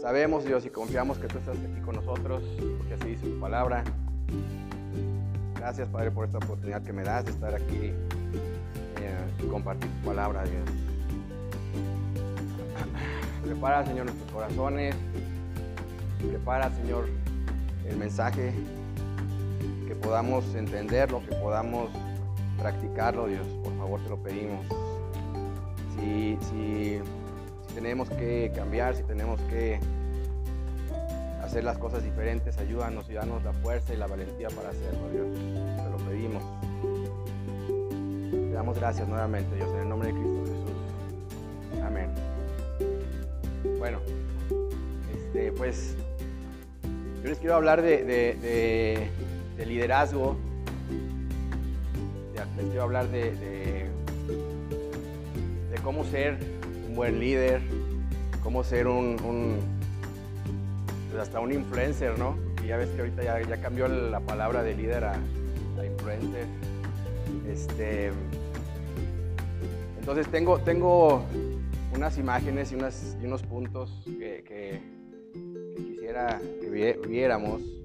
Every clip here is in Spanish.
sabemos, Dios, y confiamos que tú estás aquí con nosotros, porque así dice tu palabra. Gracias, Padre, por esta oportunidad que me das de estar aquí y compartir tu palabra, Dios. Prepara, Señor, nuestros corazones. Prepara, Señor, el mensaje, que podamos entenderlo, que podamos practicarlo, Dios. Por favor, te lo pedimos. Si, si tenemos que cambiar, si tenemos que hacer las cosas diferentes, ayúdanos y danos la fuerza y la valentía para hacerlo, Dios. Te lo pedimos. Te damos gracias nuevamente, Dios, en el nombre de Cristo Jesús. Amén. Bueno, este, pues yo les quiero hablar de, de, de, liderazgo. Les quiero hablar de, de, cómo ser un buen líder, cómo ser un, un pues hasta un influencer, ¿no? Y ya ves que ahorita ya, cambió la palabra de líder a, a influencer. Este, entonces tengo, tengo unas imágenes y, unos puntos que, que quisiera que viéramos.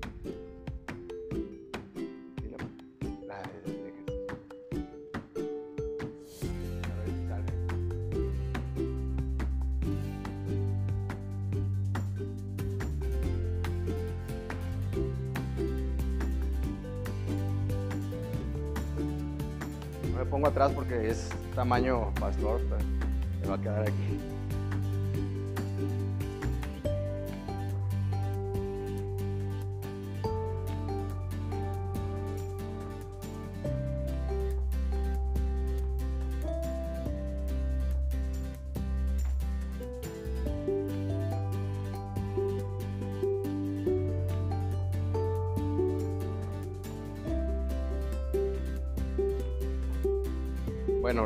Pongo atrás porque es tamaño pastor, me va a quedar aquí.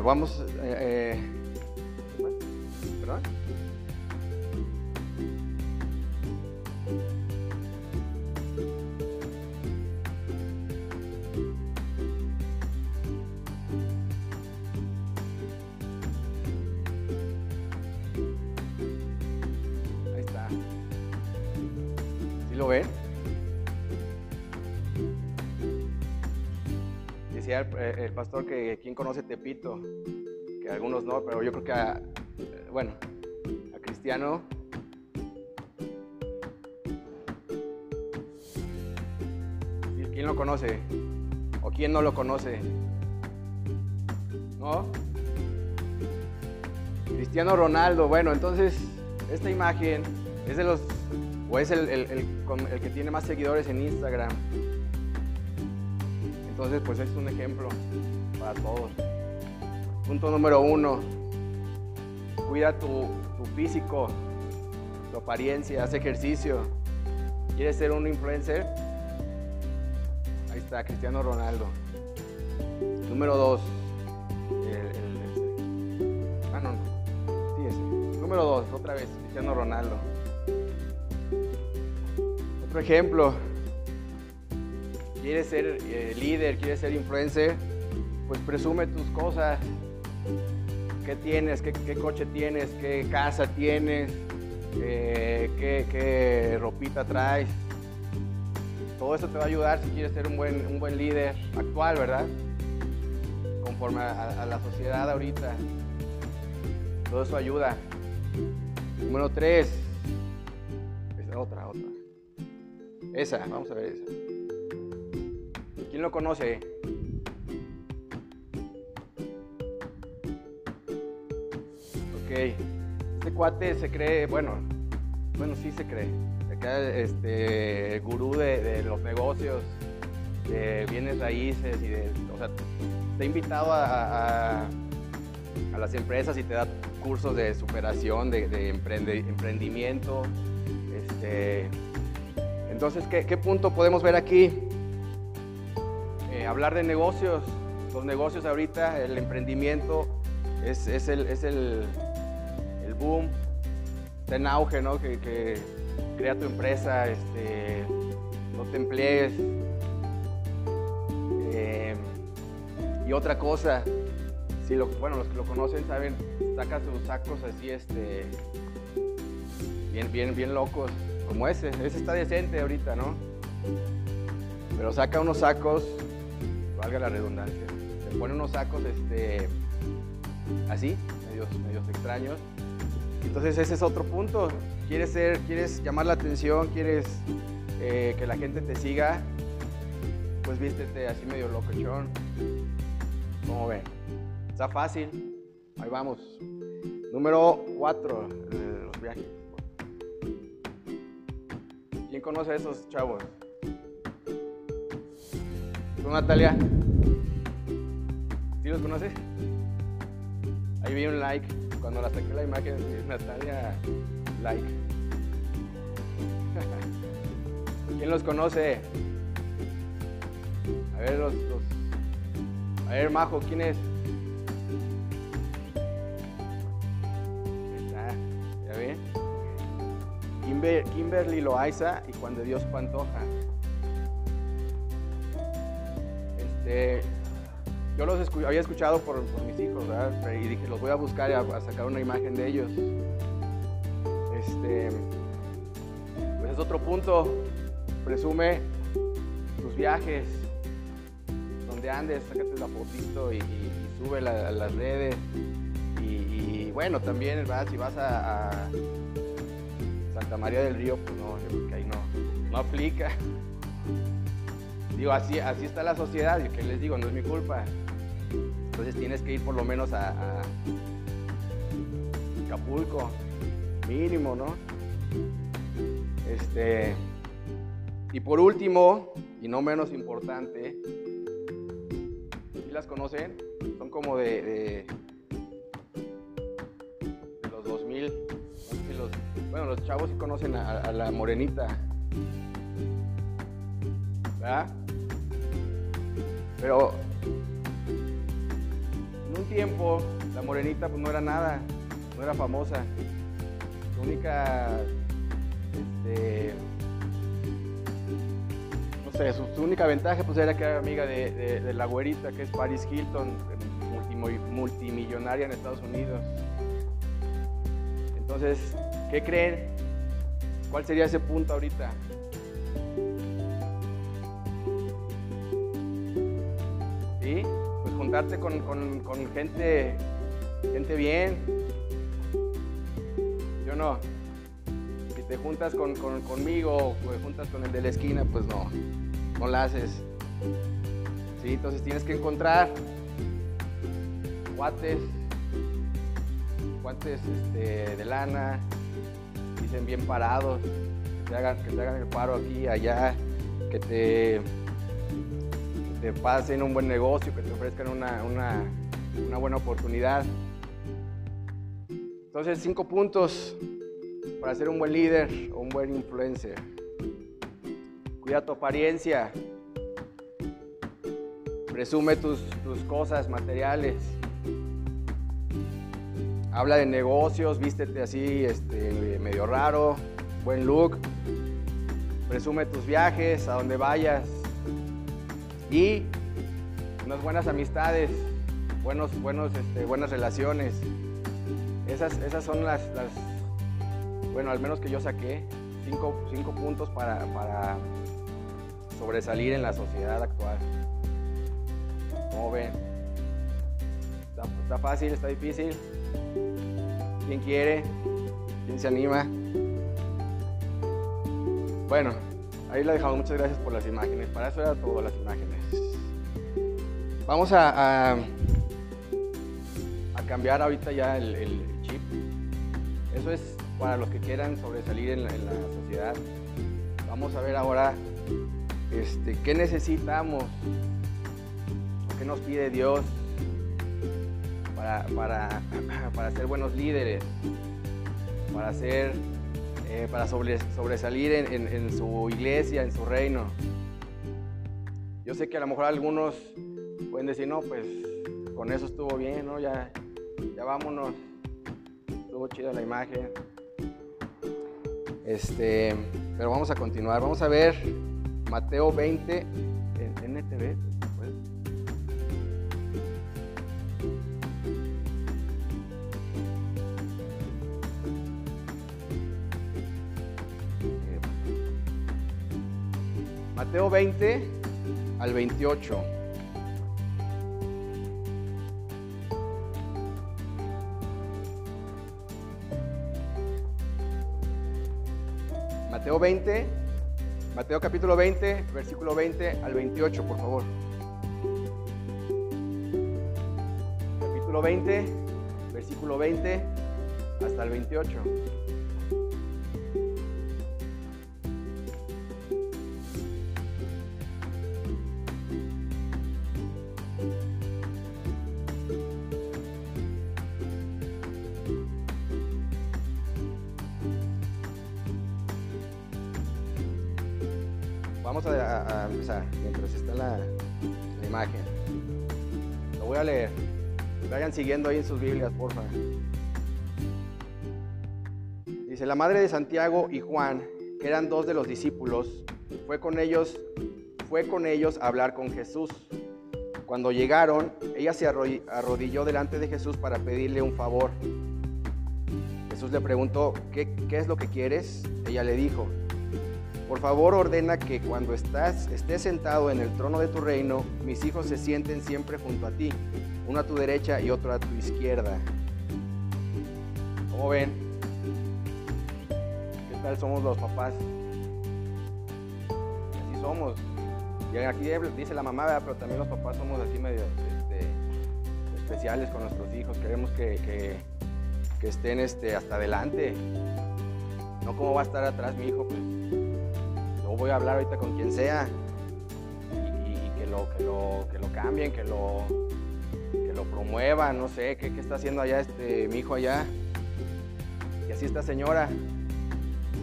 Vamos. Tepito, que algunos no, pero yo creo que a, eh, bueno, a Cristiano. ¿Y ¿Quién lo conoce? ¿O quién no lo conoce? ¿No? Cristiano Ronaldo, bueno, entonces esta imagen es de los, o es el, el que tiene más seguidores en Instagram. Entonces, pues es un ejemplo para todos. Punto número uno, cuida tu, físico, tu apariencia, haz ejercicio. ¿Quieres ser un influencer? Ahí está, Cristiano Ronaldo. Número dos, el, ah, no, no. sí, ese. Número dos, otra vez, Cristiano Ronaldo. Otro ejemplo, quieres ser eh, líder, quieres ser influencer, pues presume tus cosas. ¿Qué tienes? ¿Qué, coche tienes? ¿Qué casa tienes? Eh, ¿qué, ropita traes? Todo eso te va a ayudar si quieres ser un buen, un buen líder actual, ¿verdad? Conforme a, a la sociedad ahorita. Todo eso ayuda. Número tres. Esa, otra, otra. Esa, vamos a ver esa. ¿Quién lo conoce? Ok. Este cuate se cree, bueno, bueno, sí se cree. Se cree este gurú de, de los negocios, de bienes raíces y de. O sea, te ha invitado a, a- las empresas y te da cursos de superación, de, emprendimiento. Este, entonces, ¿qué, punto podemos ver aquí? Eh, hablar de negocios. Los negocios ahorita, el emprendimiento es el, es el, el boom, está en auge, ¿no? Que, crea tu empresa, este, no te emplees. Eh, y otra cosa, si lo, bueno, los que lo conocen saben, saca sus sacos así, este, bien, bien, bien locos, como ese. Ese está decente ahorita, ¿no? Pero saca unos sacos, valga la redundancia, se pone unos sacos, este, así, medios, medios extraños. Entonces ese es otro punto. Quieres ser, quieres llamar la atención, quieres eh, que la gente te siga, pues vístete así medio locochón. ¿Cómo ven? Está fácil. Ahí vamos. Número 4, los viajes. ¿Quién conoce a esos chavos? ¿Tú, Natalia? ¿Sí los conoces? Ahí vi un like. Cuando la saqué la imagen, Natalia, like. ¿Quién los conoce? A ver, los, A ver, Majo, ¿quién es? ¿ya ven? Kimberly Loaiza y Juan de Dios Pantoja. Este, yo los había escuchado por, mis hijos, ¿verdad? Y dije, los voy a buscar y a, sacar una imagen de ellos. Este, pues es otro punto. Presume tus viajes, donde andes, sácate la fotito y, sube a las redes. Y, bueno, también, ¿verdad? Si vas a, Santa María del Río, pues no, yo creo que ahí no, no aplica. Digo, así, así está la sociedad, y que les digo, no es mi culpa. Entonces tienes que ir por lo menos a, Acapulco, mínimo, ¿no? Este, y por último, y no menos importante, ¿sí las conocen? Son como de, los 2000. bueno, los chavos sí conocen a, la morenita. ¿Verdad? Pero tiempo la morenita pues no era nada, no era famosa. Su única, este, no sé, su, única ventaja pues era que era amiga de, la güerita que es Paris Hilton, multimillonaria en Estados Unidos. Entonces, ¿qué creen? ¿Cuál sería ese punto ahorita? ¿Sí? Juntarte con, gente, gente bien. Yo no. Si te juntas con, conmigo o te juntas con el de la esquina, pues no, no la haces. ¿Sí? Entonces tienes que encontrar guates, guates este, de lana, dicen bien parados, que te hagan, que te hagan el paro aquí, allá, que te te pasen un buen negocio, que te ofrezcan una, buena oportunidad. Entonces, cinco puntos para ser un buen líder o un buen influencer. Cuida tu apariencia. Presume tus, tus cosas materiales. Habla de negocios, vístete así, este, medio raro, buen look. Presume tus viajes, a donde vayas, y unas buenas amistades, buenos, buenos, este, buenas relaciones. Esas, esas son las, bueno, al menos que yo saqué, cinco, cinco puntos para, para, sobresalir en la sociedad actual. ¿Cómo ven? Está, está fácil, está difícil. ¿Quién quiere? ¿Quién se anima? Bueno, Ahí la dejamos. Muchas gracias por las imágenes. Para eso era todo, las imágenes. Vamos a, a, cambiar ahorita ya el, chip. Eso es para los que quieran sobresalir en la, sociedad. Vamos a ver ahora este, qué necesitamos, qué nos pide Dios para, para, para ser buenos líderes, para ser eh, para sobresalir en, su iglesia, en su reino. Yo sé que a lo mejor algunos pueden decir, no, pues con eso estuvo bien, ¿no? Ya, ya vámonos. Estuvo chida la imagen. Este, pero vamos a continuar. Vamos a ver Mateo 20 en NTV. Mateo 20 al 28. Mateo 20, Mateo capítulo 20, versículo 20 al 28, por favor. Capítulo 20, versículo 20 hasta el 28. Siguiendo ahí en sus Biblias, por favor. Dice, la madre de Santiago y Juan, que eran dos de los discípulos, fue con ellos, fue con ellos a hablar con Jesús. Cuando llegaron, ella se arro- arrodilló delante de Jesús para pedirle un favor. Jesús le preguntó, ¿qué, qué es lo que quieres? Ella le dijo, por favor ordena que cuando estás, estés sentado en el trono de tu reino, mis hijos se sienten siempre junto a ti, uno a tu derecha y otro a tu izquierda. ¿Cómo ven? ¿Qué tal somos los papás? Así somos. Y aquí dice la mamá, pero también los papás somos así medio este, especiales con nuestros hijos. Queremos que, estén este, hasta adelante. No como va a estar atrás mi hijo, pues voy a hablar ahorita con quien sea que, lo, que lo cambien, que lo, que lo promuevan, no sé, ¿qué, qué está haciendo allá este, mi hijo allá? Y así esta señora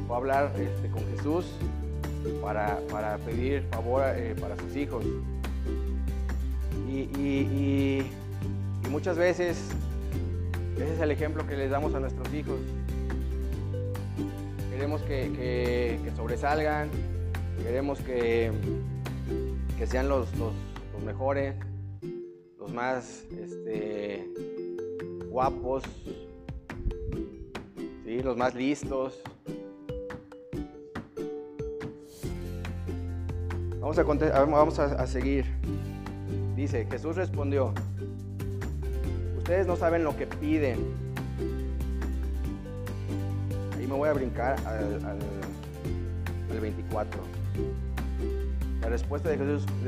fue a hablar este, con Jesús para, para pedir favor eh, para sus hijos. Y, y- muchas veces ese es el ejemplo que les damos a nuestros hijos. Queremos que, que- que sobresalgan, queremos que, que sean los, los- mejores, los más este, guapos, ¿sí? los más listos. Vamos a, vamos a- a seguir. Dice, Jesús respondió, ustedes no saben lo que piden. Ahí me voy a brincar al, al- al 24. La respuesta de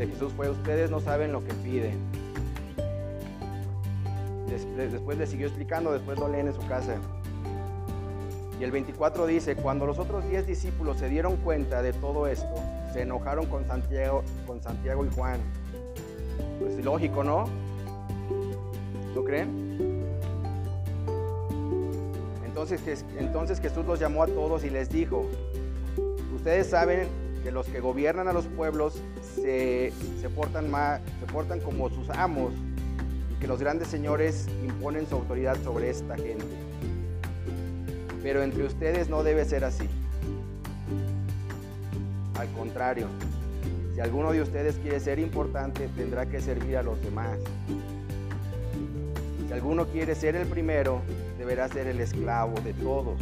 Jesús, fue, ustedes no saben lo que piden. Des- de- después le siguió explicando, después lo leen en su casa. Y el 24 dice, cuando los otros 10 discípulos se dieron cuenta de todo esto, se enojaron con Santiago, y Juan. Pues lógico, ¿no? ¿No creen? Entonces Jesús los llamó a todos y les dijo, ustedes saben que los que gobiernan a los pueblos se, se portan, ma- se portan como sus amos y que los grandes señores imponen su autoridad sobre esta gente. Pero entre ustedes no debe ser así. Al contrario, si alguno de ustedes quiere ser importante, tendrá que servir a los demás. Si alguno quiere ser el primero, deberá ser el esclavo de todos.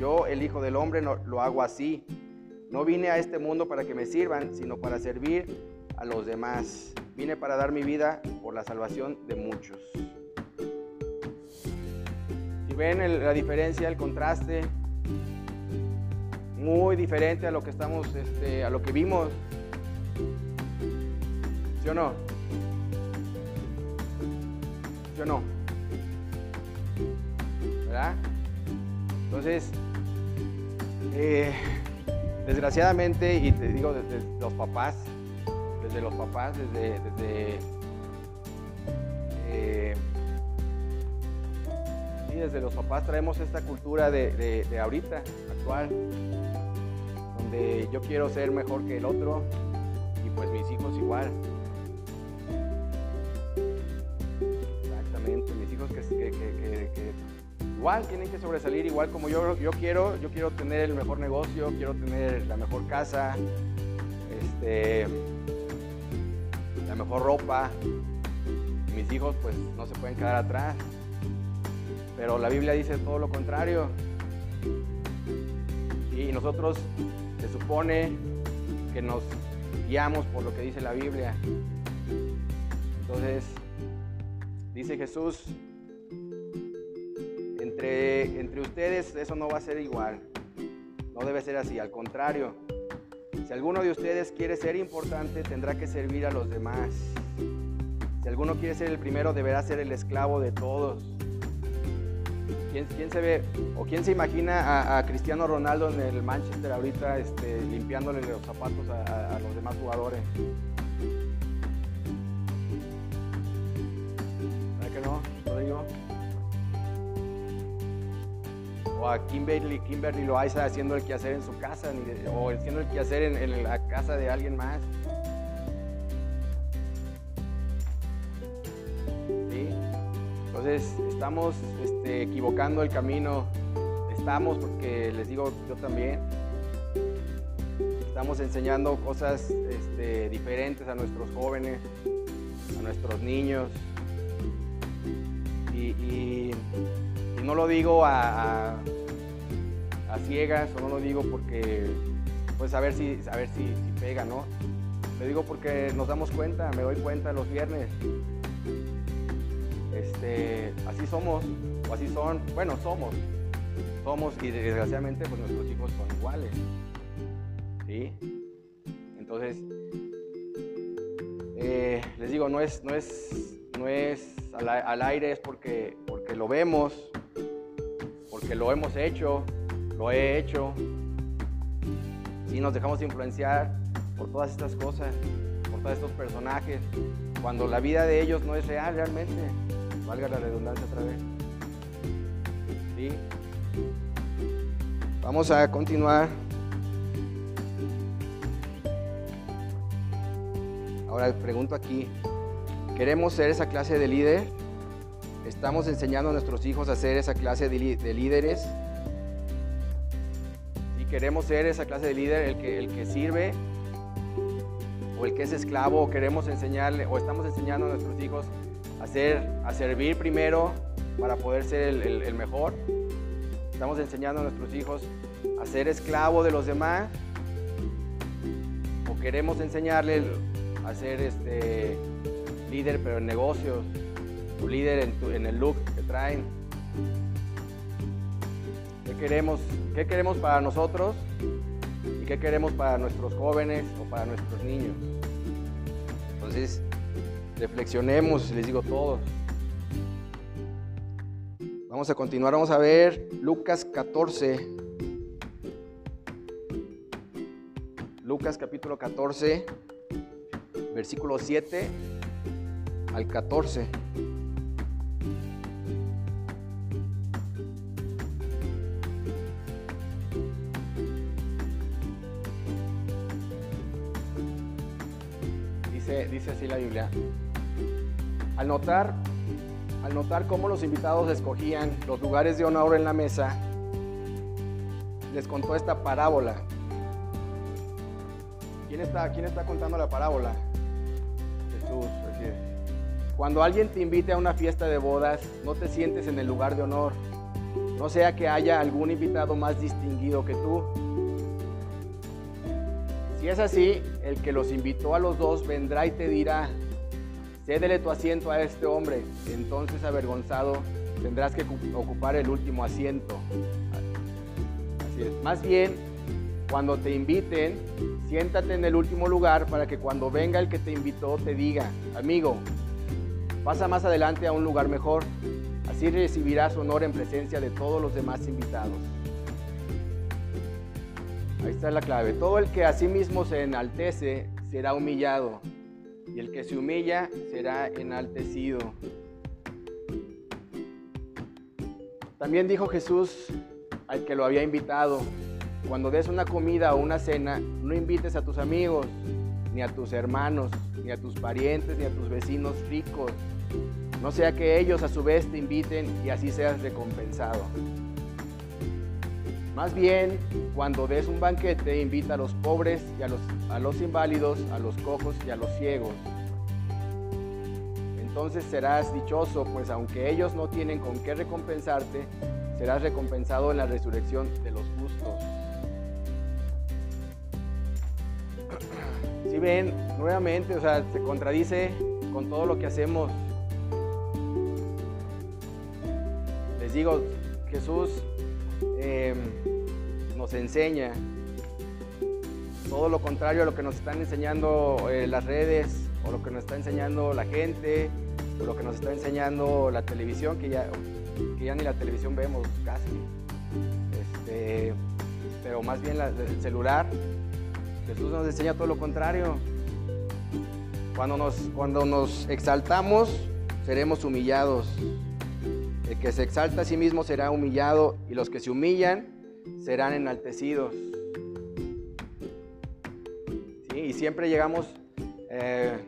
Yo, el Hijo del Hombre, no- lo hago así. No vine a este mundo para que me sirvan, sino para servir a los demás. Vine para dar mi vida por la salvación de muchos. Si ven la diferencia, el contraste, muy diferente a lo que estamos, este, a lo que vimos. ¿Sí o no? ¿Sí o no? ¿Verdad? Entonces, eh, desgraciadamente, y te digo desde los papás, desde los papás, desde, desde eh, desde los papás traemos esta cultura de, de- de ahorita, actual, donde yo quiero ser mejor que el otro y pues mis hijos igual. Igual tienen que sobresalir, igual como yo, yo quiero, yo quiero tener el mejor negocio, quiero tener la mejor casa, este, la mejor ropa. Mis hijos pues no se pueden quedar atrás. Pero la Biblia dice todo lo contrario. Y nosotros se supone que nos guiamos por lo que dice la Biblia. Entonces, dice Jesús, entre, ustedes eso no va a ser igual. No debe ser así, al contrario. Si alguno de ustedes quiere ser importante, tendrá que servir a los demás. Si alguno quiere ser el primero, deberá ser el esclavo de todos. ¿Quién, se ve o quién se imagina a, Cristiano Ronaldo en el Manchester ahorita este, limpiándole los zapatos a, los demás jugadores? ¿Verdad que no, Rodrigo? O a Kimberly, Kimberly Loaiza haciendo el quehacer en su casa, o haciendo el quehacer en, en la casa de alguien más. Entonces estamos este, equivocando el camino, estamos porque les digo yo también, estamos enseñando cosas este, diferentes a nuestros jóvenes, a nuestros niños. Y, no lo digo a, ciegas, o no lo digo porque, pues a ver si, a ver si, pega, ¿no? Lo digo porque nos damos cuenta, me doy cuenta los viernes este, así somos, o así son, bueno, somos, somos y desgraciadamente pues nuestros hijos son iguales. ¿Sí? Entonces, eh, les digo, no es, no es, no es al, aire, es porque, porque lo vemos, porque lo hemos hecho, lo he hecho. Si nos dejamos influenciar por todas estas cosas, por todos estos personajes, cuando la vida de ellos no es real realmente valga la redundancia otra vez. ¿Sí? Vamos a continuar. Ahora pregunto aquí, ¿queremos ser esa clase de líder? ¿Estamos enseñando a nuestros hijos a ser esa clase de, líderes? Si queremos ser esa clase de líder, el que, el que sirve o el que es esclavo, o queremos enseñarle, o estamos enseñando a nuestros hijos a, servir primero para poder ser el, mejor. Estamos enseñando a nuestros hijos a ser esclavo de los demás. O queremos enseñarles a ser este, líder pero en negocios. O líder en, el look que traen. ¿Qué queremos, ¿Qué queremos para nosotros? ¿Y qué queremos para nuestros jóvenes o para nuestros niños? Entonces, reflexionemos, les digo todos. Vamos a continuar, vamos a ver Lucas 14. Lucas capítulo 14, versículo 7 al 14. Dice, así la Biblia. Al notar, al notar cómo los invitados escogían los lugares de honor en la mesa, les contó esta parábola. ¿Quién está, quién está contando la parábola? Jesús. Cuando alguien te invite a una fiesta de bodas, no te sientes en el lugar de honor. No sea que haya algún invitado más distinguido que tú. Si es así, el que los invitó a los dos vendrá y te dirá, cédele tu asiento a este hombre, entonces avergonzado tendrás que ocupar el último asiento. Más bien, cuando te inviten, siéntate en el último lugar para que cuando venga el que te invitó te diga, amigo, pasa más adelante a un lugar mejor. Así recibirás honor en presencia de todos los demás invitados. Ahí está la clave. Todo el que a sí mismo se enaltece será humillado y el que se humilla será enaltecido. También dijo Jesús al que lo había invitado, cuando des una comida o una cena, no invites a tus amigos, ni a tus hermanos, ni a tus parientes, ni a tus vecinos ricos, no sea que ellos a su vez te inviten y así seas recompensado. Más bien, cuando des un banquete, invita a los pobres y a los, a los inválidos, a los cojos y a los ciegos. Entonces serás dichoso, pues aunque ellos no tienen con qué recompensarte, serás recompensado en la resurrección de los justos. Si ven, nuevamente, o sea, se contradice con todo lo que hacemos. Les digo, Jesús em, nos enseña todo lo contrario a lo que nos están enseñando eh, las redes o lo que nos está enseñando la gente o lo que nos está enseñando la televisión, que ya, que ya ni la televisión vemos casi. Este, pero más bien el celular. Jesús nos enseña todo lo contrario. Cuando nos, cuando nos exaltamos, seremos humillados. El que se exalta a sí mismo será humillado y los que se humillan serán enaltecidos. Y siempre llegamos, eh,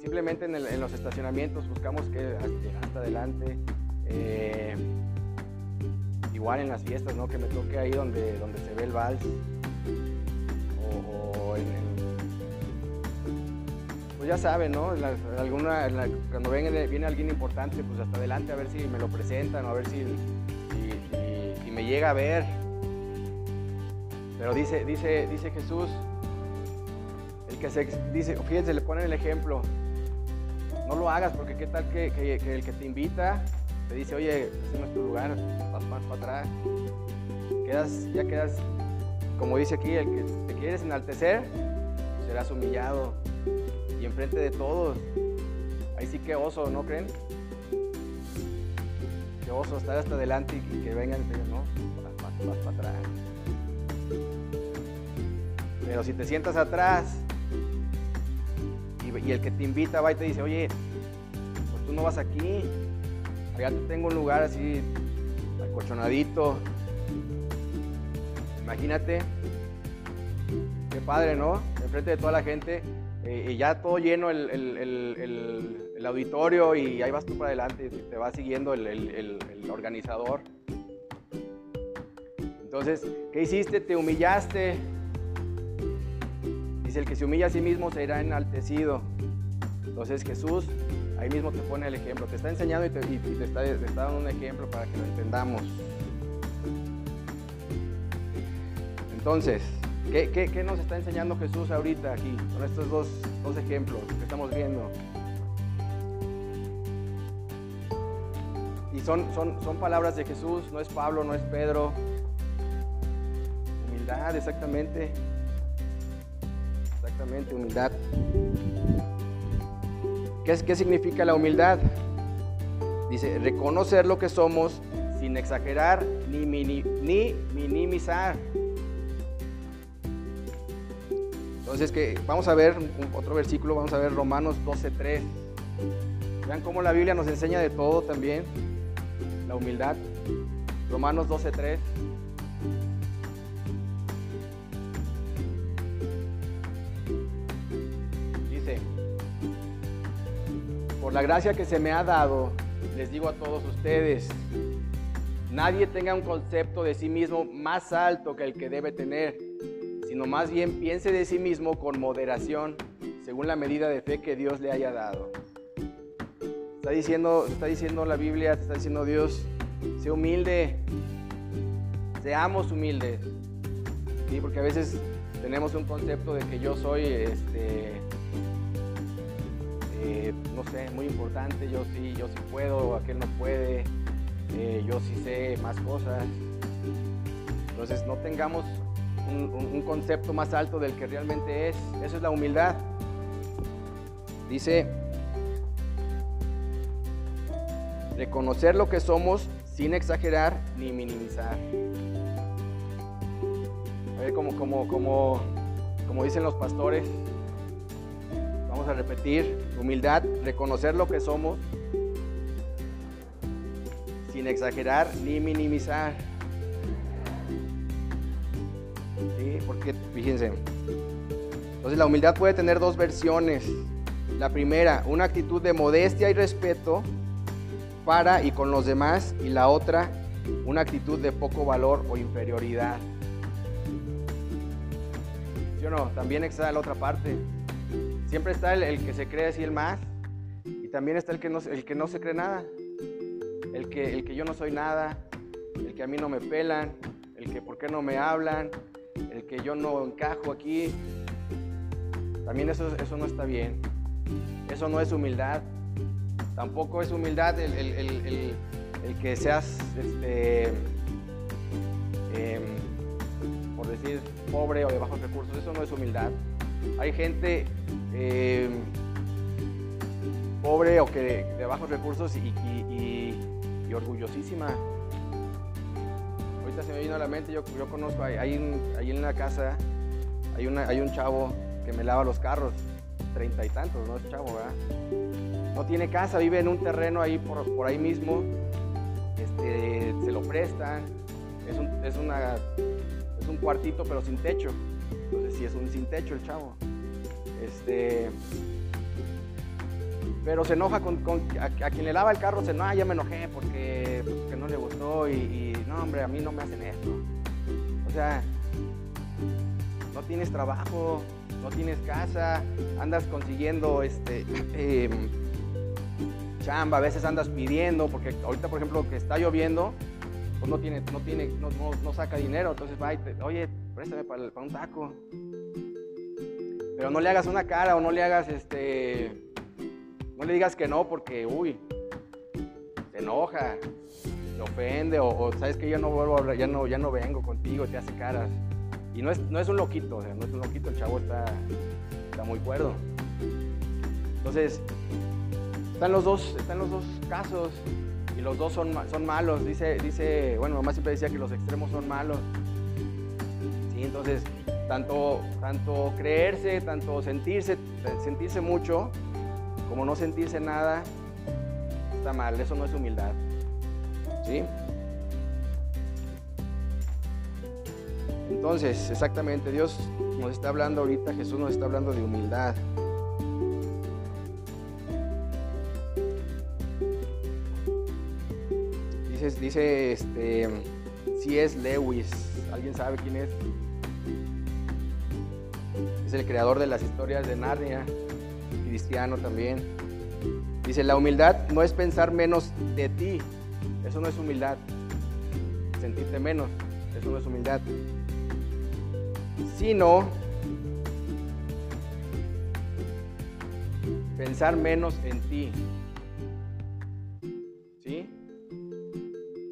simplemente en, los estacionamientos buscamos que llegar hasta adelante. Eh, igual en las fiestas, ¿no? Que me toque ahí donde, donde se ve el vals. O, en, Pues ya saben, ¿no? alguna, cuando viene, viene, alguien importante, pues hasta adelante a ver si me lo presentan o a ver si, si, me llega a ver. Pero dice, dice, dice Jesús, el que se dice, fíjense, le ponen el ejemplo. No lo hagas porque qué tal que, que el que te invita te dice, oye, ese no es tu lugar, vas más para atrás. Quedas, ya quedas, como dice aquí, el que te quieres enaltecer, serás humillado y enfrente de todos. Ahí sí que oso, ¿no creen? Estar hasta adelante y que vengan y te digan, no, vas, vas para atrás. Pero si te sientas atrás y, el que te invita va y te dice, oye, pues tú no vas aquí, ya tengo un lugar así, acolchonadito. Imagínate, qué padre, ¿no? Enfrente de toda la gente, eh, y ya todo lleno el, el, auditorio y ahí vas tú para adelante, te va siguiendo el, organizador. Entonces, ¿qué hiciste? Te humillaste. Dice, el que se humilla a sí mismo será enaltecido. Entonces Jesús Ahí mismo te pone el ejemplo, te está enseñando y te, está, dando un ejemplo para que lo entendamos. Entonces, ¿qué, nos está enseñando Jesús ahorita aquí con estos dos, ejemplos que estamos viendo? Son, son, son palabras de Jesús, no es Pablo, no es Pedro. Humildad, exactamente. Exactamente, humildad. ¿Qué, significa la humildad? Dice, reconocer lo que somos sin exagerar ni, ni minimizar. Entonces, que vamos a ver otro versículo, vamos a ver Romanos 12:3. Vean cómo la Biblia nos enseña de todo también, la humildad. Romanos 12:3. Por la gracia que se me ha dado, les digo a todos ustedes, nadie tenga un concepto de sí mismo más alto que el que debe tener, sino más bien piense de sí mismo con moderación, según la medida de fe que Dios le haya dado. Está diciendo, está diciendo la Biblia, está diciendo Dios, sé humilde, seamos humildes. Porque a veces tenemos un concepto de que yo soy este, eh, no sé, muy importante, yo sí, yo sí puedo, aquel no puede, eh, yo sí sé más cosas. Entonces no tengamos un, concepto más alto del que realmente es. Eso es la humildad. Dice, reconocer lo que somos sin exagerar ni minimizar. A ver, como, como, como, como dicen los pastores, vamos a repetir, humildad, reconocer lo que somos sin exagerar ni minimizar. ¿Sí? Porque fíjense, entonces la humildad puede tener dos versiones. La primera, una actitud de modestia y respeto para y con los demás. Y la otra, una actitud de poco valor o inferioridad. ¿Sí o no? También está la otra parte. Siempre está el, que se cree así el más y también está el que, no, el que no se cree nada. El que, el que yo no soy nada, el que a mí no me pelan, el que por qué no me hablan, el que yo no encajo aquí. También eso, eso no está bien. Eso no es humildad. Tampoco es humildad el, que seas, este, em, por decir, pobre o de bajos recursos. Eso no es humildad. Hay gente em, pobre o que de bajos recursos y, orgullosísima. Ahorita se me vino a la mente, yo, yo conozco, hay, en la casa hay, hay un chavo que me lava los carros, treinta y tantos, ¿no? Es chavo, ¿verdad? No tiene casa, vive en un terreno ahí por, por ahí mismo, este, se lo prestan, es un, es, una, es un cuartito pero sin techo, entonces sí es un sin techo el chavo. Este, pero se enoja con, a, quien le lava el carro, se no, ya me enojé porque, pues, no le gustó y, y, no, hombre, a mí no me hacen esto. O sea, no tienes trabajo, no tienes casa, andas consiguiendo este, em, chamba, a veces andas pidiendo, porque ahorita, por ejemplo, que está lloviendo, pues no tiene, no tiene, no, saca dinero, entonces va y te, oye, préstame para, para, un taco. Pero no le hagas una cara o no le hagas este no le digas que no porque, uy, se enoja, se ofende o, sabes que yo no vuelvo a ya no, ya no vengo contigo, te hace caras. Y no es, no es un loquito, no es un loquito, el chavo está, está muy cuerdo. Entonces, están los dos, están los dos casos y los dos son, son malos. Dice, dice, bueno, mamá siempre decía que los extremos son malos. Sí, entonces, tanto, tanto creerse, tanto sentirse, sentirse mucho, como no sentirse nada, está mal, eso no es humildad. ¿Sí? Entonces, exactamente, Dios nos está hablando ahorita, Jesús nos está hablando de humildad. Dice, dice este, si es Lewis, ¿alguien sabe quién es? Es el creador de las historias de Narnia cristiano también. Dice, la humildad no es pensar menos de ti, eso no es humildad. Sentirte menos, eso no es humildad. Sino pensar menos en ti. ¿Sí?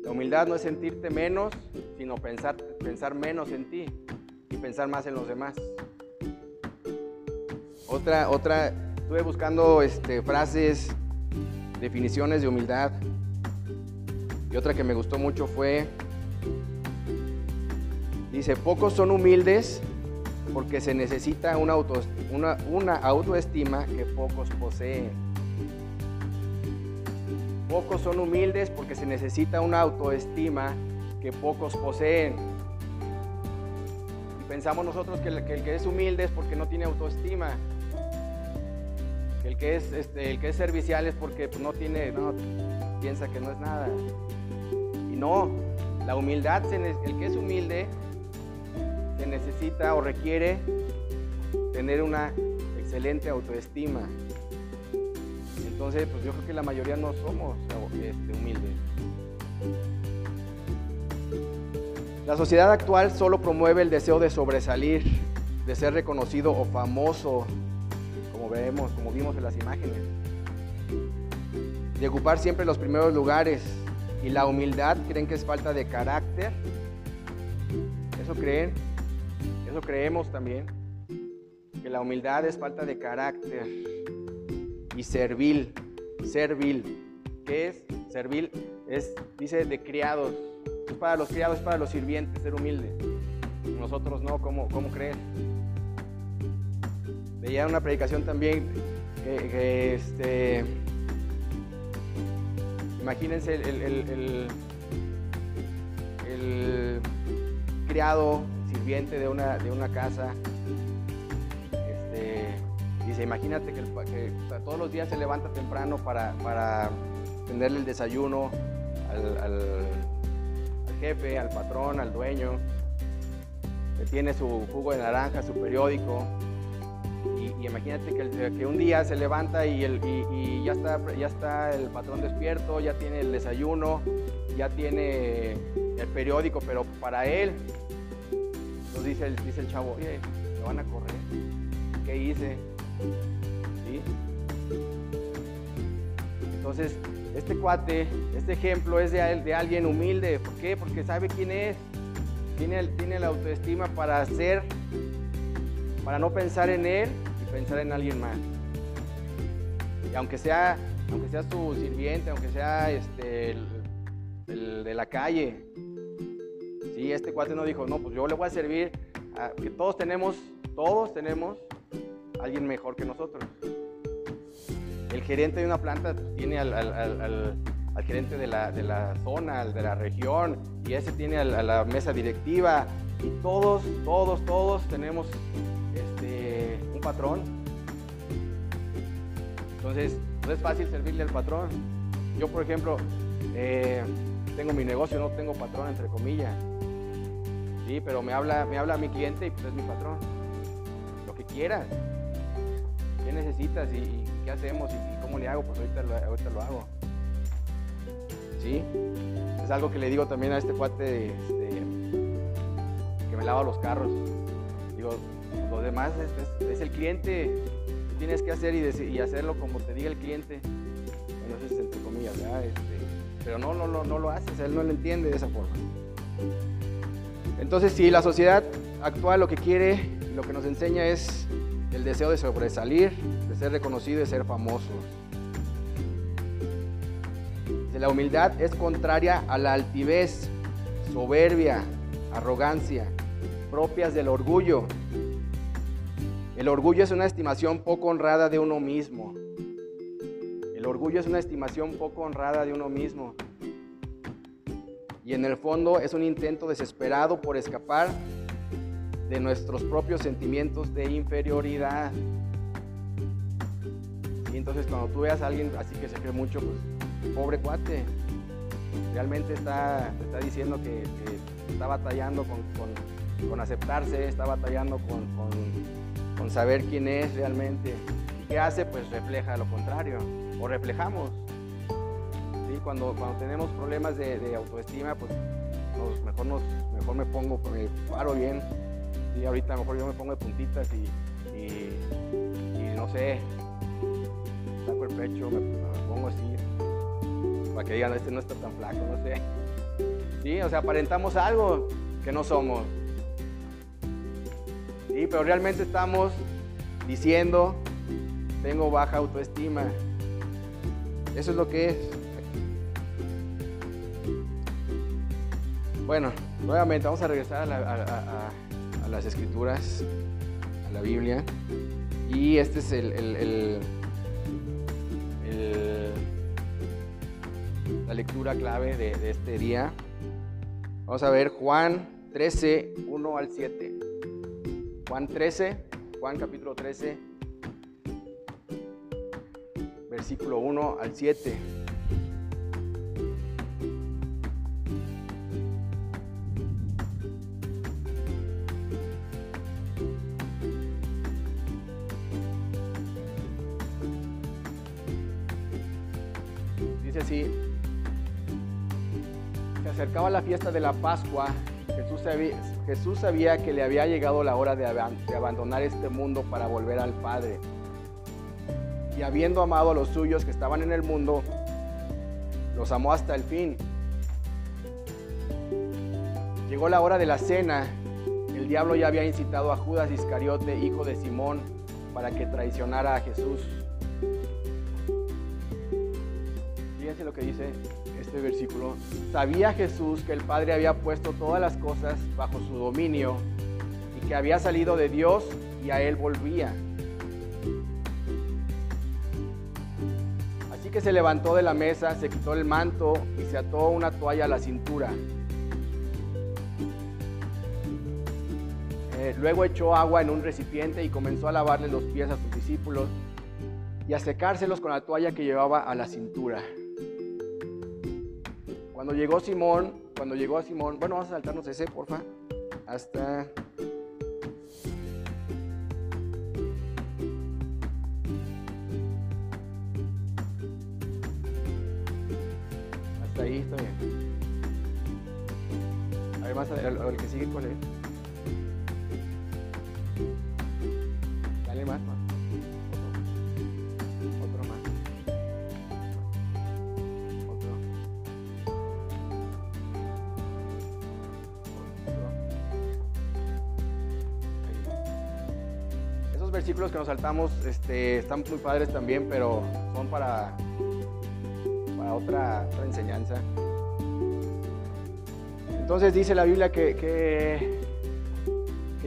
La humildad no es sentirte menos, sino pensar, pensar menos en ti y pensar más en los demás. Otra, otra Estuve buscando este, frases, definiciones de humildad. Y otra que me gustó mucho fue, dice, pocos son humildes porque se necesita una, auto, una, una autoestima que pocos poseen. Pocos son humildes porque se necesita una autoestima que pocos poseen. Y pensamos nosotros que el, que es humilde es porque no tiene autoestima el que es, este, el que es servicial es porque pues, no tiene, piensa que no es nada. Y no, la humildad, el que es humilde, se necesita o requiere tener una excelente autoestima. Entonces, pues yo creo que la mayoría no somos este, humildes. La sociedad actual solo promueve el deseo de sobresalir, de ser reconocido o famoso, vemos, como vimos en las imágenes. De ocupar siempre los primeros lugares. Y la humildad creen que es falta de carácter. Eso creen. Eso creemos también. Que la humildad es falta de carácter. Y servil. Servil. ¿Qué es? Servil es, dice, de criados. Es para los criados, es para los sirvientes ser humilde. Nosotros no, ¿cómo, cómo veía una predicación también que, este, imagínense el, el, criado sirviente de una, de una casa, imagínate que, todos los días se levanta temprano para, para tenderle el desayuno al, jefe, al patrón, al dueño, que tiene su jugo de naranja, su periódico, y, imagínate que, un día se levanta y, ya, está, ya está el patrón despierto, ya tiene el desayuno, ya tiene el periódico, pero para él, nos dice el, dice el chavo, oye, me van a correr. qué hice. Entonces, este cuate, este ejemplo es de, de alguien humilde. ¿Por qué? Porque sabe quién es. Tiene, tiene la autoestima para hacer, para no pensar en él y pensar en alguien más. Y aunque sea, aunque sea su sirviente, aunque sea este, el, de la calle, ¿sí? este cuate no dijo, no, pues yo le voy a servir, que todos tenemos, todos tenemos alguien mejor que nosotros. El gerente de una planta tiene al, gerente de la, de la, zona, de la región, y ese tiene a la mesa directiva, y todos, todos, todos tenemos este, un patrón. Entonces, no es fácil servirle al patrón. Yo, por ejemplo, eh, tengo mi negocio, no tengo patrón, entre comillas. Sí, pero me habla, me habla mi cliente y pues es mi patrón. Lo que quieras. ¿Qué necesitas y, qué hacemos y, cómo le hago? Pues ahorita lo, ahorita lo hago. ¿Sí? Es algo que le digo también a este cuate este, que me lava los carros. Digo, lo demás es, el cliente. tienes que hacer y, hacerlo como te diga el cliente. Bueno, eso es entre comillas, este, pero no, no, no, no lo haces, él no lo entiende de esa forma. Entonces, si la sociedad actual lo que quiere, lo que nos enseña es el deseo de sobresalir, de ser reconocido, de ser famoso. La humildad es contraria a la altivez, soberbia, arrogancia, propias del orgullo. El orgullo es una estimación poco honrada de uno mismo. El orgullo es una estimación poco honrada de uno mismo. Y en el fondo es un intento desesperado por escapar de nuestros propios sentimientos de inferioridad. Y entonces cuando tú veas a alguien así que se cree mucho, pues pobre cuate, realmente está, está diciendo que, está batallando con, aceptarse, está batallando con, con, saber quién es realmente. ¿Y qué hace? Pues refleja lo contrario, o reflejamos. ¿Sí? Cuando, cuando tenemos problemas de, autoestima, pues mejor, mejor me pongo, me paro bien, y ahorita mejor yo me pongo de puntitas y, y, no sé, saco el pecho, me, pongo así, para que digan, este no está tan flaco, no sé. Sí, o sea, aparentamos algo que no somos. Sí, pero realmente estamos diciendo, tengo baja autoestima. Eso es lo que es. Bueno, nuevamente vamos a regresar a, la, a las escrituras, a la Biblia. Y este es el, la lectura clave de, de, este día. Vamos a ver Juan 13, 1 al 7. Juan 13, Juan capítulo 13, versículo 1 al 7. Acercaba la fiesta de la Pascua, Jesús sabía, que le había llegado la hora de, abandonar este mundo para volver al Padre. Y habiendo amado a los suyos que estaban en el mundo, los amó hasta el fin. Llegó la hora de la cena. El diablo ya había incitado a Judas Iscariote, hijo de Simón, para que traicionara a Jesús. Fíjense lo que dice este versículo, sabía Jesús que el Padre había puesto todas las cosas bajo su dominio y que había salido de Dios y a Él volvía. Así que se levantó de la mesa, se quitó el manto y se ató una toalla a la cintura. Eh, luego echó agua en un recipiente y comenzó a lavarle los pies a sus discípulos y a secárselos con la toalla que llevaba a la cintura. Cuando llegó Simón, cuando llegó a Simón, bueno, vamos a saltarnos ese, porfa, hasta... Hasta ahí está bien. A ver, más el que sigue, ¿cuál es? Que nos saltamos este, están muy padres también, pero son para, para otra, otra enseñanza. Entonces dice la Biblia que, que,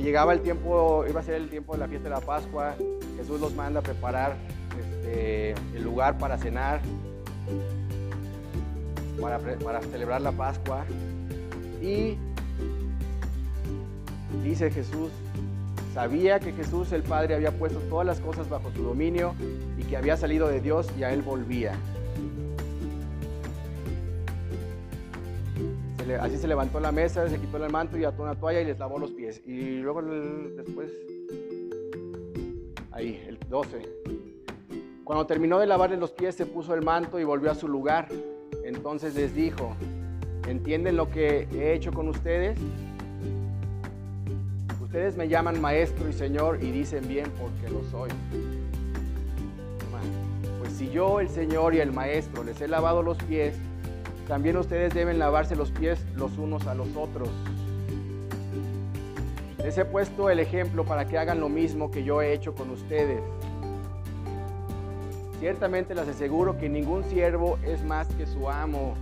llegaba el tiempo, iba a ser el tiempo de la fiesta de la Pascua. Jesús los manda a preparar este, el lugar para cenar, para, para celebrar la Pascua. Y dice Jesús, sabía que Jesús el Padre había puesto todas las cosas bajo su dominio y que había salido de Dios y a él volvía. así se levantó la mesa, se quitó el manto y ató una toalla y les lavó los pies. Y luego después, ahí, el 12. Cuando terminó de lavarle los pies, se puso el manto y volvió a su lugar. Entonces les dijo, ¿entienden lo que he hecho con ustedes? Ustedes me llaman maestro y señor y dicen bien porque lo soy. Pues si yo, el señor y el maestro, les he lavado los pies, también ustedes deben lavarse los pies los unos a los otros. Les he puesto el ejemplo para que hagan lo mismo que yo he hecho con ustedes. Ciertamente les aseguro que ningún siervo es más que su amo.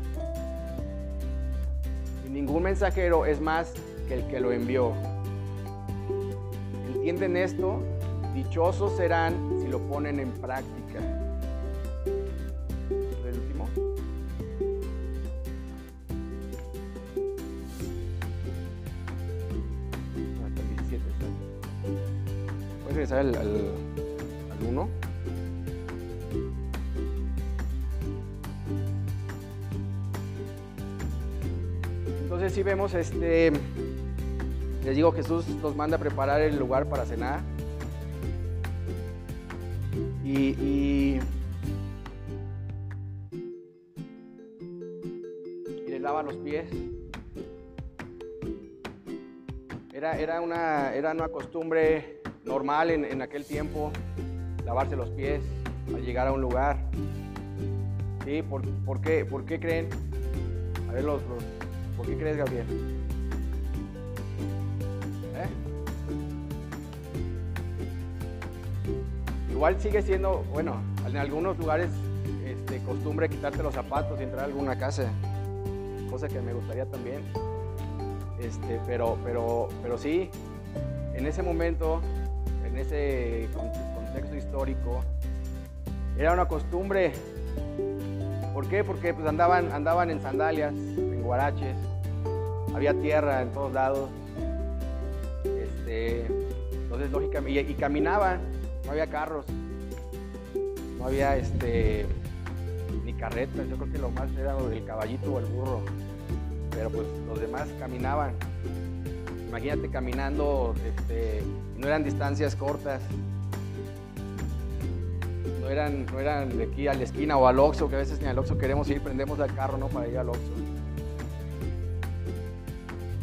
Y ningún mensajero es más que el que lo envió. ¿Entienden esto? Dichosos serán si lo ponen en práctica. regresar al, al, 1. Entonces si vemos este, les digo Jesús nos manda a preparar el lugar para cenar. Y, y, les lava los pies. Era, era, una, era una costumbre normal en, aquel tiempo lavarse los pies al llegar a un lugar. ¿Sí? ¿Por, por, qué, ¿Por, qué, creen? A ver, los, ¿por qué crees, Gabriel? ¿Eh? Igual sigue siendo, bueno, en algunos lugares este, costumbre quitarte los zapatos y entrar a alguna casa, cosa que me gustaría también. Este, pero, pero, pero sí, en ese momento ese contexto histórico, era una costumbre. ¿Por qué? Porque pues andaban, andaban en sandalias, en guaraches, había tierra en todos lados. Entonces, lógicamente, y, caminaban, no había carros, no había este, ni carretas, yo creo que lo más era el caballito o el burro, pero pues los demás caminaban. Imagínate caminando, este, no eran distancias cortas. No eran, no eran de aquí a la esquina o al Oxxo, que a veces ni al Oxxo queremos ir, prendemos el carro ¿no? para ir al Oxxo.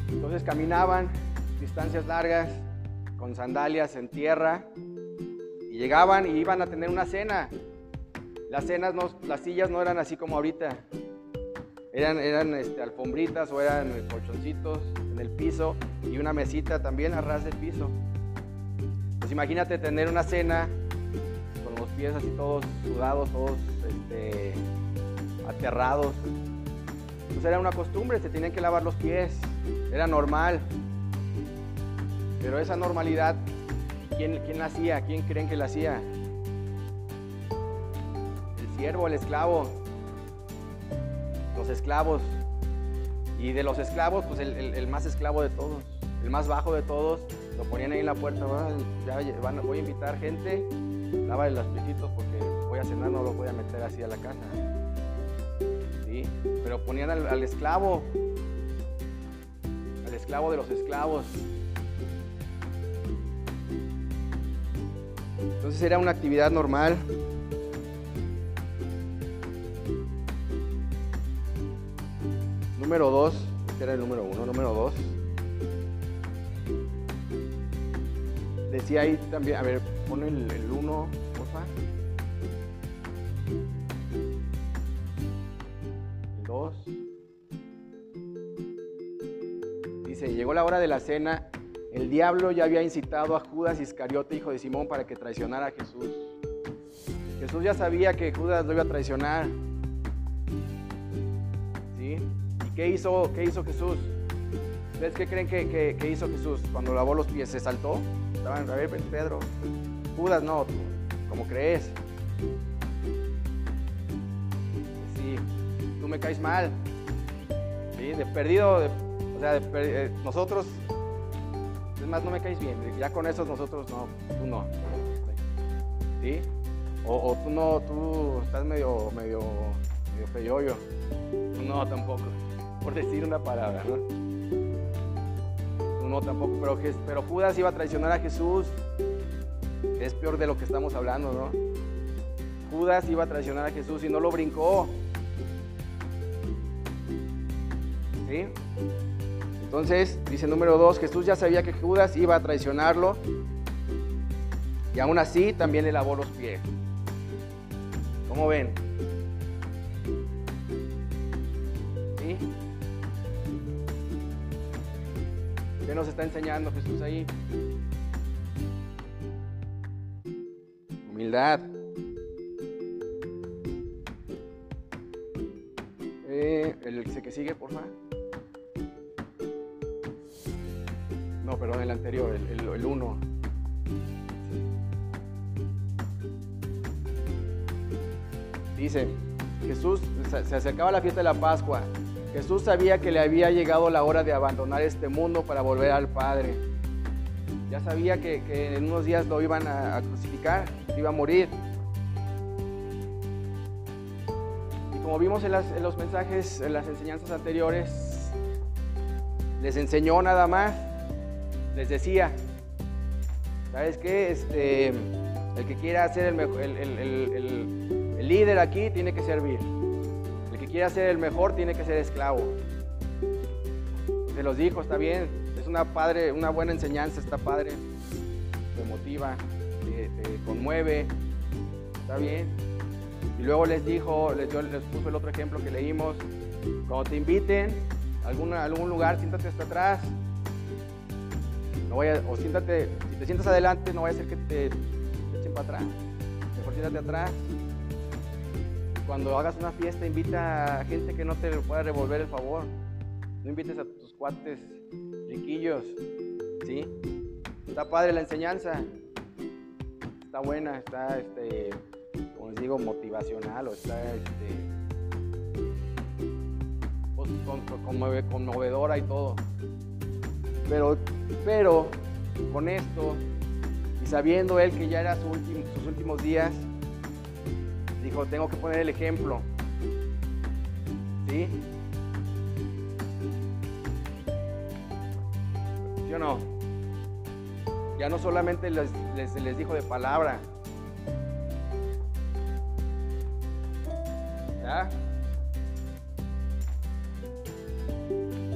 Entonces caminaban distancias largas, con sandalias en tierra, y llegaban y iban a tener una cena. Las cenas, no, las sillas no eran así como ahorita. Eran, eran este, alfombritas o eran colchoncitos en el piso y una mesita también a ras del piso. Pues imagínate tener una cena con los pies así todos sudados, todos este, aterrados. Pues era una costumbre, se tenían que lavar los pies, era normal. Pero esa normalidad, ¿quién, quién la hacía? ¿Quién creen que la hacía? El siervo, el esclavo, los esclavos. Y de los esclavos, pues el, más esclavo de todos, el más bajo de todos, lo ponían ahí en la puerta, voy a invitar gente, lávale los piecitos porque voy a cenar, no lo voy a meter así a la casa. ¿Sí? Pero ponían al, esclavo, al esclavo de los esclavos. Entonces era una actividad normal. Número 2, este era el número 1, número 2. Decía ahí también, a ver, pon el 1, porfa. El 2. Dice, llegó la hora de la cena el diablo ya había incitado a Judas Iscariote, hijo de Simón, para que traicionara a Jesús. Jesús ya sabía que Judas lo iba a traicionar. ¿Sí? ¿Y qué hizo, qué hizo Jesús? ¿Ustedes qué creen que, hizo Jesús cuando lavó los pies? ¿Se saltó? Estaban, a ver, Pedro. Judas, no, tú, ¿cómo crees? Sí, tú me caes mal. ¿Sí? De perdido, o sea, eh, nosotros, más, no me caes bien. Ya con eso nosotros no, tú no. ¿Sí? O, tú no, tú estás medio, medio, medio feyoyo. Tú no, tampoco. Por decir una palabra, ¿no? No, tampoco. Pero, pero Judas iba a traicionar a Jesús. Es peor de lo que estamos hablando, ¿no? Judas iba a traicionar a Jesús y no lo brincó. ¿Sí? Entonces, dice número dos, Jesús ya sabía que Judas iba a traicionarlo y aún así también le lavó los pies. ¿Cómo ven? ¿Sí? ¿Qué nos está enseñando Jesús ahí? Humildad. Eh, el que sigue, por favor. Perdón, el anterior, el 1. Dice, Jesús, se acercaba la fiesta de la Pascua. Jesús sabía que le había llegado la hora de abandonar este mundo para volver al Padre. Ya sabía que, en unos días lo iban a, crucificar, iba a morir. Y como vimos en los mensajes, en las enseñanzas anteriores, les enseñó nada más, les decía, ¿sabes qué? Este, el que quiera ser el, mejor, el, líder aquí tiene que servir. El que quiera ser el mejor tiene que ser esclavo. Se los dijo, está bien. Es una, padre, una buena enseñanza, está padre. Te motiva, te, conmueve. Está bien. Y luego les dijo, les, les puso el otro ejemplo que leímos. Cuando te inviten a, alguna, algún lugar, siéntate hasta atrás. No vaya, o siéntate, si te sientas adelante, no vaya a ser que te atrás. Mejor siéntate atrás. Cuando hagas una fiesta, invita a gente que no te pueda revolver el favor. No invites a tus cuates riquillos. ¿Sí? Está padre la enseñanza. Está buena, está, este, como les digo, motivacional o está, este, pues, conmovedora y todo. Pero, pero con esto sabiendo él que ya era sus últimos días, dijo, tengo que poner el ejemplo. ¿Sí? ¿Sí o no? Ya no solamente les, les, dijo de palabra. ¿Ya?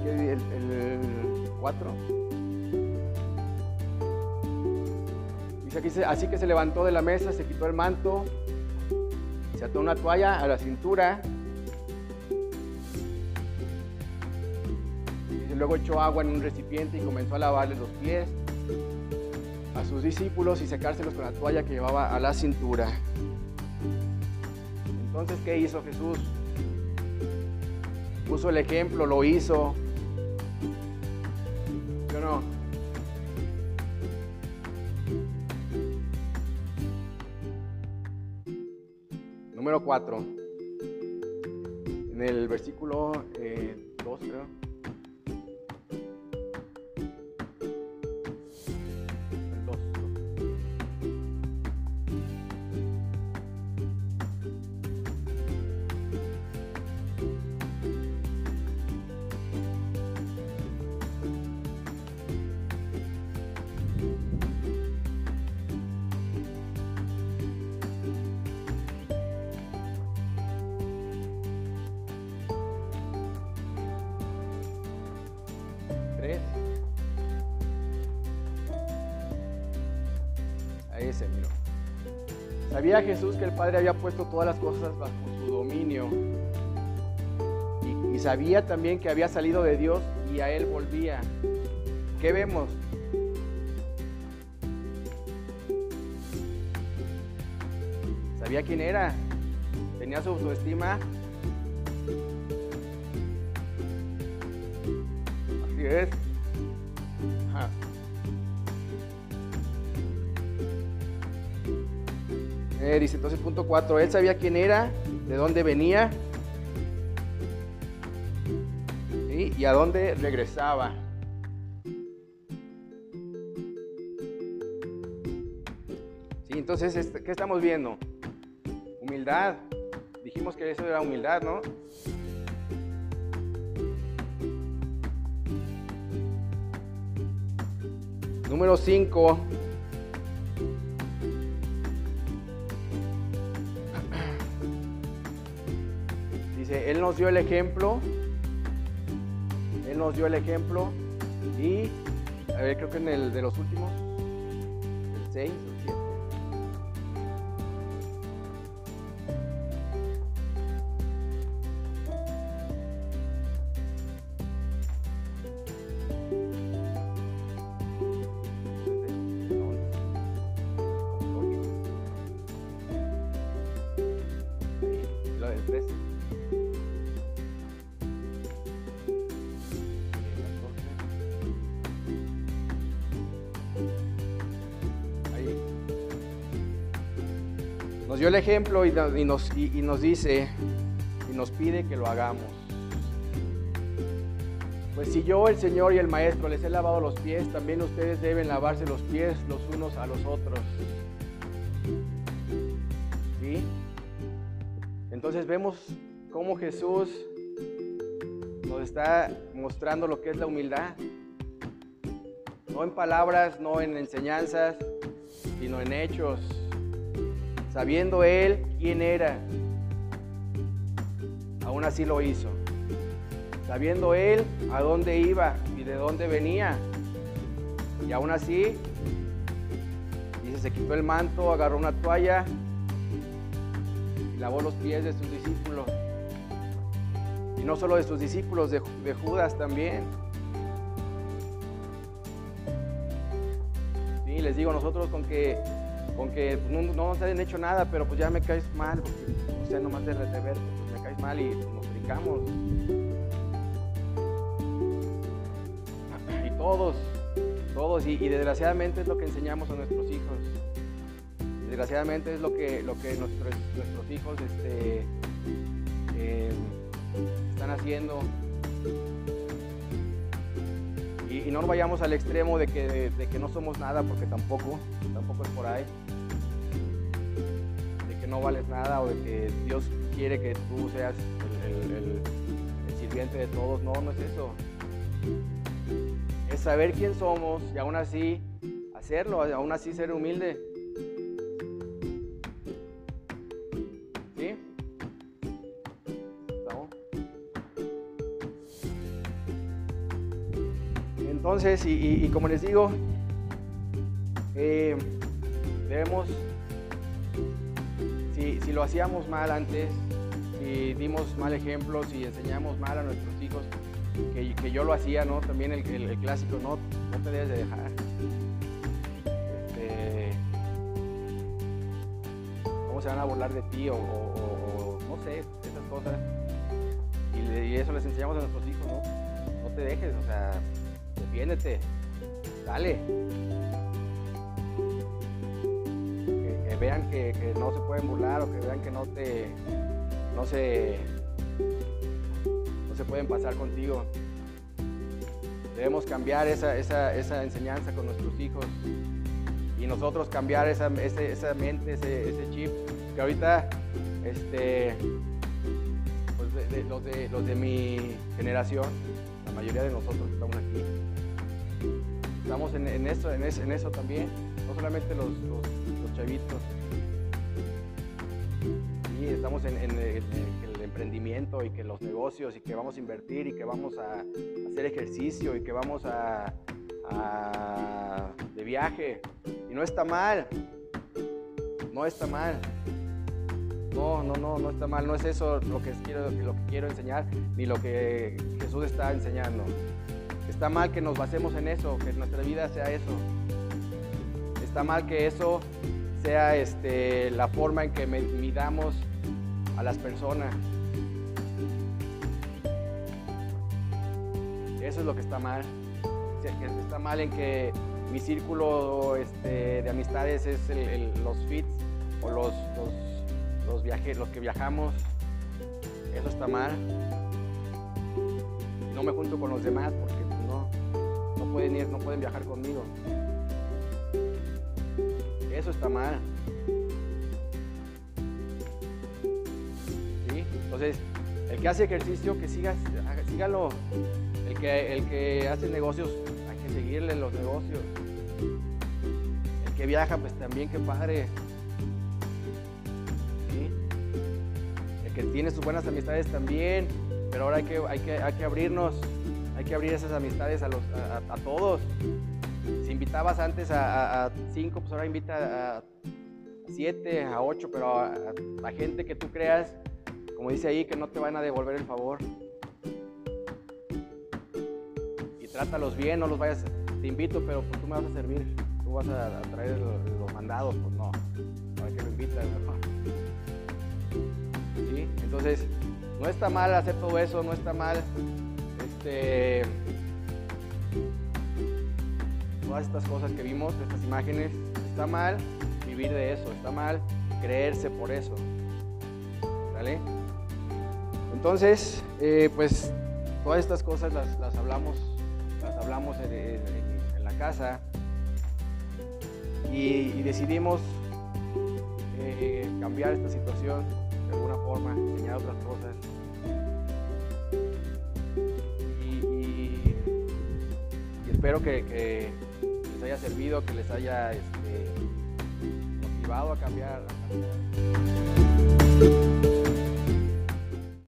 El 4. así que se levantó de la mesa, se quitó el manto, se ató una toalla a la cintura. Y luego echó agua en un recipiente y comenzó a lavarle los pies a sus discípulos y secárselos con la toalla que llevaba a la cintura. Entonces, ¿qué hizo Jesús? Puso el ejemplo, lo hizo. Número 4, en el versículo 2, eh, creo. Jesús que el Padre había puesto todas las cosas bajo su dominio. Y, y sabía también que había salido de Dios y a Él volvía. ¿Qué vemos? Sabía quién era. Tenía su autoestima. Así es. Dice entonces punto 4, él sabía quién era, de dónde venía y a dónde regresaba. Sí, entonces, este, ¿qué estamos viendo? Humildad. Dijimos que eso era humildad, ¿no? Número 5. Él nos dio el ejemplo. Él nos dio el ejemplo. Y, a ver, creo que en el de los últimos, el 6 ejemplo y, nos, y nos dice y nos pide que lo hagamos. Pues si yo, el Señor y el Maestro, les he lavado los pies, también ustedes deben lavarse los pies los unos a los otros. ¿Sí? Entonces vemos cómo Jesús nos está mostrando lo que es la humildad. No en palabras, no en enseñanzas, sino en hechos sabiendo él quién era, aún así lo hizo. Sabiendo él a dónde iba y de dónde venía. Y aún así, dice, se quitó el manto, agarró una toalla y lavó los pies de sus discípulos. Y no solo de sus discípulos, de, Judas también. Sí, les digo, nosotros con que con que pues, no, no, nos hayan hecho nada, pero pues ya me caes mal, porque no sé, nomás de, de verte, pues me caes mal y nos brincamos. Y todos, todos, y, desgraciadamente es lo que enseñamos a nuestros hijos. Desgraciadamente es lo que, lo que nuestros, nuestros hijos este, eh, están haciendo. Y, no nos vayamos al extremo de que, de que no somos nada, porque tampoco, tampoco es por ahí no vales nada o de que Dios quiere que tú seas el, sirviente de todos. No, no es eso. Es saber quién somos y aún así hacerlo, aún así ser humilde. ¿Sí? Entonces, y, como les digo, eh, debemos si, lo hacíamos mal antes, si dimos mal ejemplo, si enseñamos mal a nuestros hijos, que, yo lo hacía, ¿no? También el, clásico, no, no te debes de dejar. Este, ¿Cómo se van a burlar de ti? O, no sé, esas cosas. Y, eso les enseñamos a nuestros hijos, ¿no? No te dejes, o sea, defiéndete, dale. Vean que, no se pueden burlar o que vean que no te no se no se pueden pasar contigo. Debemos cambiar esa, enseñanza con nuestros hijos y nosotros cambiar esa, esa mente, ese, chip que ahorita este, pues los, de, los de mi generación, la mayoría de nosotros estamos aquí, estamos en, eso, en, eso, también, no solamente los chavitos. y estamos en, el, emprendimiento y que los negocios y que vamos a invertir y que vamos a, hacer ejercicio y que vamos a, de viaje. Y no está mal. No está mal. No, no, no, no está mal. No es eso lo que quiero, lo que quiero enseñar ni lo que Jesús está enseñando. Está mal que nos basemos en eso, que nuestra vida sea eso. Está mal que eso sea este, la forma en que midamos a las personas. Eso es lo que está mal. Está mal en que mi círculo este, de amistades es los fits o los, los, viajes, los que viajamos. Eso está mal. No me junto con los demás porque no, no pueden ir, no pueden viajar conmigo. Eso está mal. Entonces, el que hace ejercicio, que siga, sígalo. El que, el que hace negocios, hay que seguirle los negocios. El que viaja, pues también, qué padre. El que tiene sus buenas amistades también. Pero ahora hay que, hay que, hay que abrirnos, hay que abrir esas amistades a, los, a, todos. Invitabas antes a, cinco, pues ahora invita a siete, a ocho, pero a, la gente que tú creas, como dice ahí, que no te van a devolver el favor. Y trátalos bien, no los vayas, te invito, pero pues tú me vas a servir, tú vas a, traer los, mandados, pues no, para que lo invitas, ¿Sí? Entonces, no está mal hacer todo eso, no está mal este, todas estas cosas que vimos, estas imágenes, está mal vivir de eso, está mal creerse por eso. ¿Vale? Entonces, eh, pues todas estas cosas las, hablamos, las hablamos en, la casa y, decidimos eh, cambiar esta situación de alguna forma, enseñar otras cosas. Y, espero que, les haya servido, que les haya este, motivado a cambiar. A cambiar.